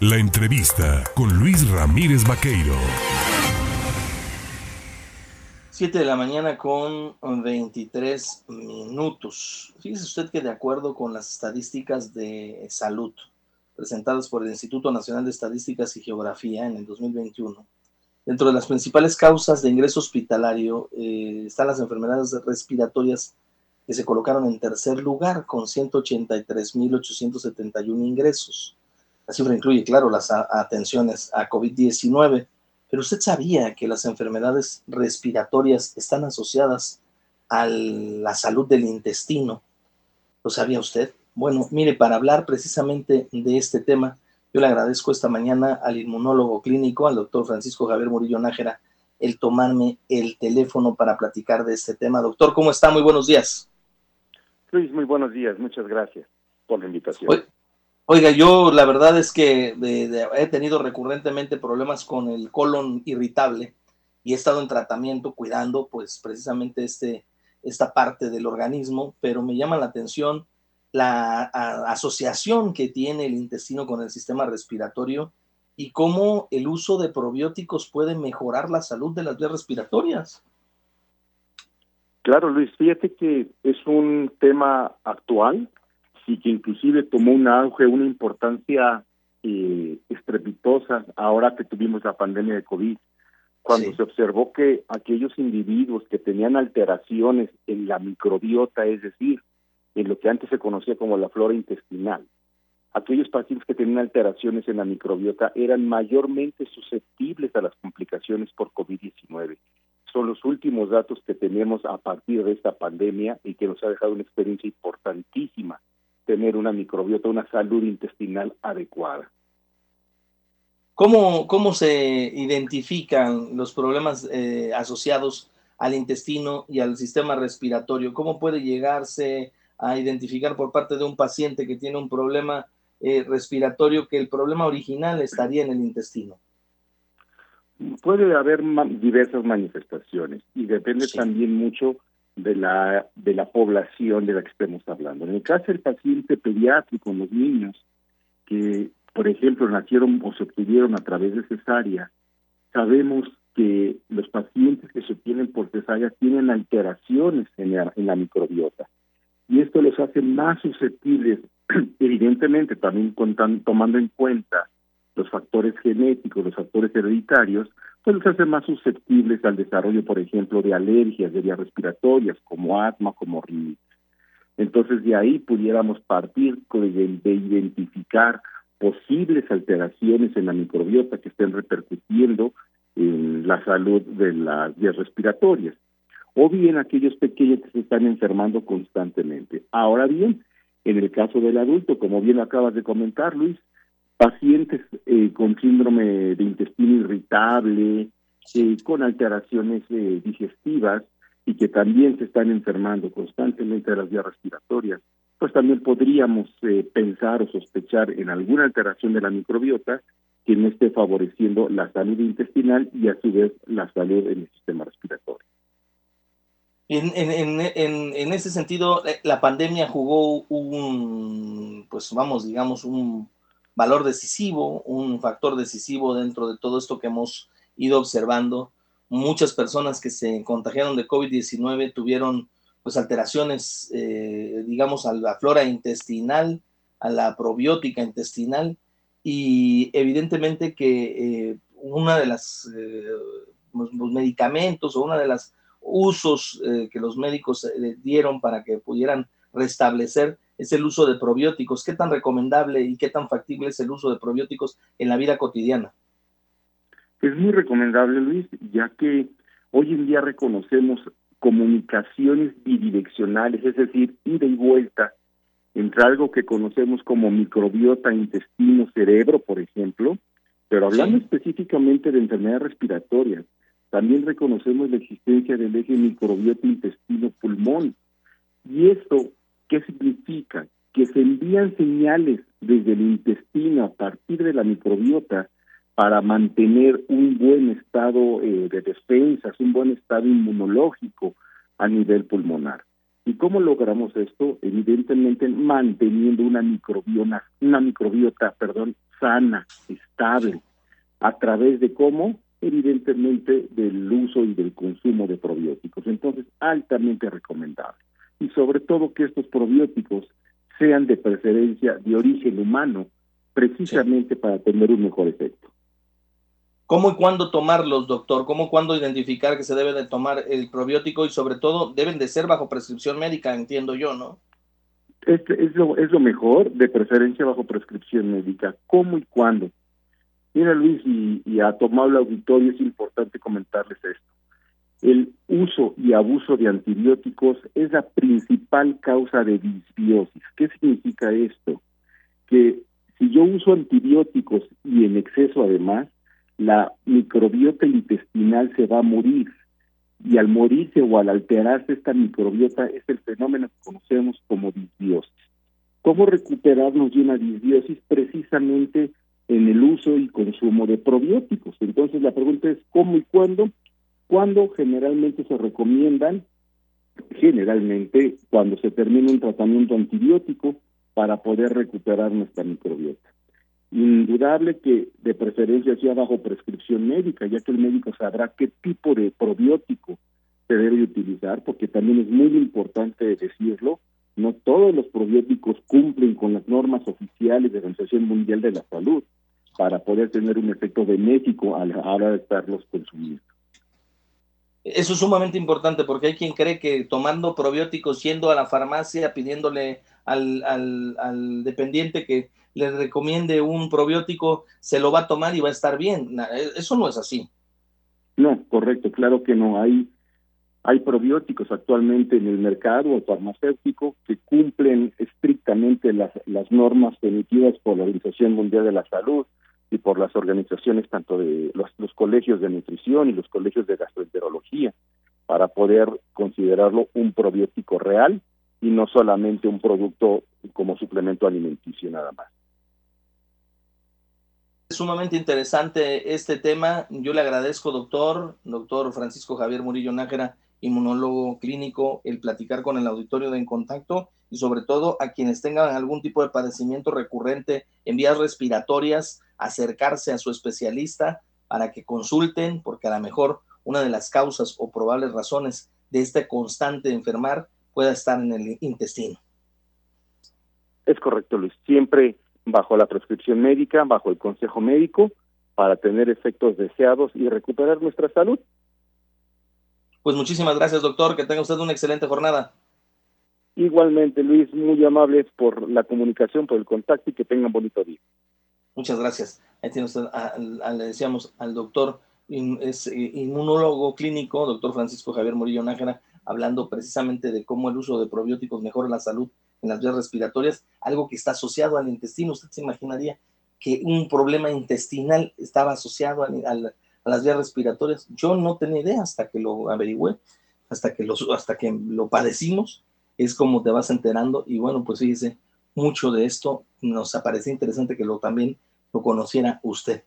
La entrevista con Luis Ramírez Vaqueiro. 7 de la mañana con 23 minutos. Fíjese usted que de acuerdo con las estadísticas de salud presentadas por el Instituto Nacional de Estadísticas y Geografía en el 2021, dentro de las principales causas de ingreso hospitalario eh, están las enfermedades respiratorias que se colocaron en tercer lugar con 183.871 ingresos. La cifra incluye, claro, las atenciones a COVID-19 pero usted sabía que las enfermedades respiratorias están asociadas a la salud del intestino. ¿Lo sabía usted? Bueno, mire, para hablar precisamente de este tema, yo le agradezco esta mañana al inmunólogo clínico, al doctor Francisco Javier Murillo Nájera, el tomarme el teléfono para platicar de este tema. Doctor, ¿cómo está? Muy buenos días. Luis, muy buenos días. Muchas gracias por la invitación. Oiga, yo la verdad es que he tenido recurrentemente problemas con el colon irritable y he estado en tratamiento cuidando pues precisamente este, esta parte del organismo, pero me llama la atención la asociación que tiene el intestino con el sistema respiratorio y cómo el uso de probióticos puede mejorar la salud de las vías respiratorias. Claro, Luis, fíjate que es un tema actual y que inclusive tomó un auge, una importancia eh, estrepitosa ahora que tuvimos la pandemia de COVID, cuando se observó que aquellos individuos que tenían alteraciones en la microbiota, es decir, en lo que antes se conocía como la flora intestinal, aquellos pacientes que tenían alteraciones en la microbiota eran mayormente susceptibles a las complicaciones por COVID-19. Son los últimos datos que tenemos a partir de esta pandemia y que nos ha dejado una experiencia importantísima tener una microbiota, una salud intestinal adecuada. ¿Cómo, cómo se identifican los problemas eh, asociados al intestino y al sistema respiratorio? ¿Cómo puede llegarse a identificar por parte de un paciente que tiene un problema eh, respiratorio que el problema original estaría en el intestino? Puede haber diversas manifestaciones y depende también mucho de la, de la población de la que estemos hablando. En el caso del paciente pediátrico, los niños que, por ejemplo, nacieron o se obtuvieron a través de cesárea, sabemos que los pacientes que se obtienen por cesárea tienen alteraciones en la, en la microbiota. Y esto los hace más susceptibles, evidentemente también contando, tomando en cuenta los factores genéticos, los factores hereditarios, pues los hace más susceptibles al desarrollo, por ejemplo, de alergias, de vías respiratorias, como asma, como rinitis. Entonces, de ahí pudiéramos partir de identificar posibles alteraciones en la microbiota que estén repercutiendo en la salud de las vías respiratorias, o bien aquellos pequeños que se están enfermando constantemente. Ahora bien, en el caso del adulto, como bien acabas de comentar, Luis, pacientes eh, con síndrome de intestino irritable, eh, con alteraciones eh, digestivas y que también se están enfermando constantemente de las vías respiratorias, pues también podríamos pensar o sospechar en alguna alteración de la microbiota que no esté favoreciendo la salud intestinal y a su vez la salud en el sistema respiratorio. En, en, en, en ese sentido, la pandemia jugó un, pues vamos, digamos, un valor decisivo, un factor decisivo dentro de todo esto que hemos ido observando. Muchas personas que se contagiaron de COVID-19 tuvieron pues alteraciones, eh, digamos, a la flora intestinal, a la probiótica intestinal y evidentemente que eh, una de las eh, los, medicamentos o una de las usos que los médicos dieron para que pudieran restablecer es el uso de probióticos. ¿Qué tan recomendable y qué tan factible es el uso de probióticos en la vida cotidiana? Es muy recomendable, Luis, ya que hoy en día reconocemos comunicaciones bidireccionales, es decir, ida y vuelta entre algo que conocemos como microbiota, intestino, cerebro, por ejemplo, pero hablando específicamente de enfermedades respiratorias, también reconocemos la existencia del eje microbiota intestino-pulmón. Y esto ¿Qué significa? Que se envían señales desde el intestino a partir de la microbiota para mantener un buen estado eh, de defensas, un buen estado inmunológico a nivel pulmonar. ¿Y cómo logramos esto? Evidentemente manteniendo una microbiota, una microbiota, perdón, sana, estable, a través de cómo, evidentemente del uso y del consumo de probióticos. Entonces, altamente recomendable. Y sobre todo que estos probióticos sean de preferencia de origen humano, precisamente para tener un mejor efecto. ¿Cómo y cuándo tomarlos, doctor? ¿Cómo y cuándo identificar que se debe de tomar el probiótico y sobre todo deben de ser bajo prescripción médica, entiendo yo, ¿no? Este es, lo, es lo mejor, de preferencia bajo prescripción médica. ¿Cómo y cuándo? Mira, Luis, y, y a tomar el auditorio es importante comentarles esto. El uso y abuso de antibióticos es la principal causa de disbiosis. ¿Qué significa esto? Que si yo uso antibióticos y en exceso además, la microbiota intestinal se va a morir. Y al morirse o al alterarse esta microbiota es el fenómeno que conocemos como disbiosis. ¿Cómo recuperarnos de una disbiosis? Precisamente en el uso y consumo de probióticos. Entonces la pregunta es ¿cómo y cuándo? ¿Cuándo generalmente se recomiendan? Generalmente cuando se termina un tratamiento antibiótico para poder recuperar nuestra microbiota indudable que de preferencia sea bajo prescripción médica, ya que el médico sabrá qué tipo de probiótico se debe utilizar, porque también es muy importante decirlo, no todos los probióticos cumplen con las normas oficiales de la Organización Mundial de la Salud para poder tener un efecto benéfico a la hora de estarlos consumiendo. Eso es sumamente importante porque hay quien cree que tomando probióticos, yendo a la farmacia, pidiéndole al, al, dependiente que le recomiende un probiótico, se lo va a tomar y va a estar bien. E, eso no es así. No, correcto, claro que no. Hay, hay probióticos actualmente en el mercado farmacéutico que cumplen estrictamente las, las normas emitidas por la Organización Mundial de la Salud y por las organizaciones tanto de los, colegios de nutrición y los colegios de gastroenterología para poder considerarlo un probiótico real y no solamente un producto como suplemento alimenticio nada más sumamente interesante este tema. Yo le agradezco, doctor, doctor Francisco Javier Murillo Nájera, inmunólogo clínico, el platicar con el auditorio de En Contacto y sobre todo a quienes tengan algún tipo de padecimiento recurrente en vías respiratorias, acercarse a su especialista para que consulten, porque a lo mejor una de las causas o probables razones de este constante enfermar pueda estar en el intestino. Es correcto, Luis. Siempre bajo la prescripción médica, bajo el consejo médico, para tener efectos deseados y recuperar nuestra salud. Pues muchísimas gracias, doctor. Que tenga usted una excelente jornada. Igualmente, Luis, muy amables por la comunicación, por el contacto y que tengan bonito día. Muchas gracias. Ahí tiene usted, le decíamos al doctor, es eh, inmunólogo clínico, doctor Francisco Javier Murillo Nájera, hablando precisamente de cómo el uso de probióticos mejora la salud en las vías respiratorias, algo que está asociado al intestino. Usted se imaginaría que un problema intestinal estaba asociado a, las vías respiratorias. Yo no tenía idea hasta que lo averigüé, hasta que lo, hasta que lo padecimos, es como te vas enterando y bueno, pues fíjese, mucho de esto nos aparece interesante que lo también lo conociera usted.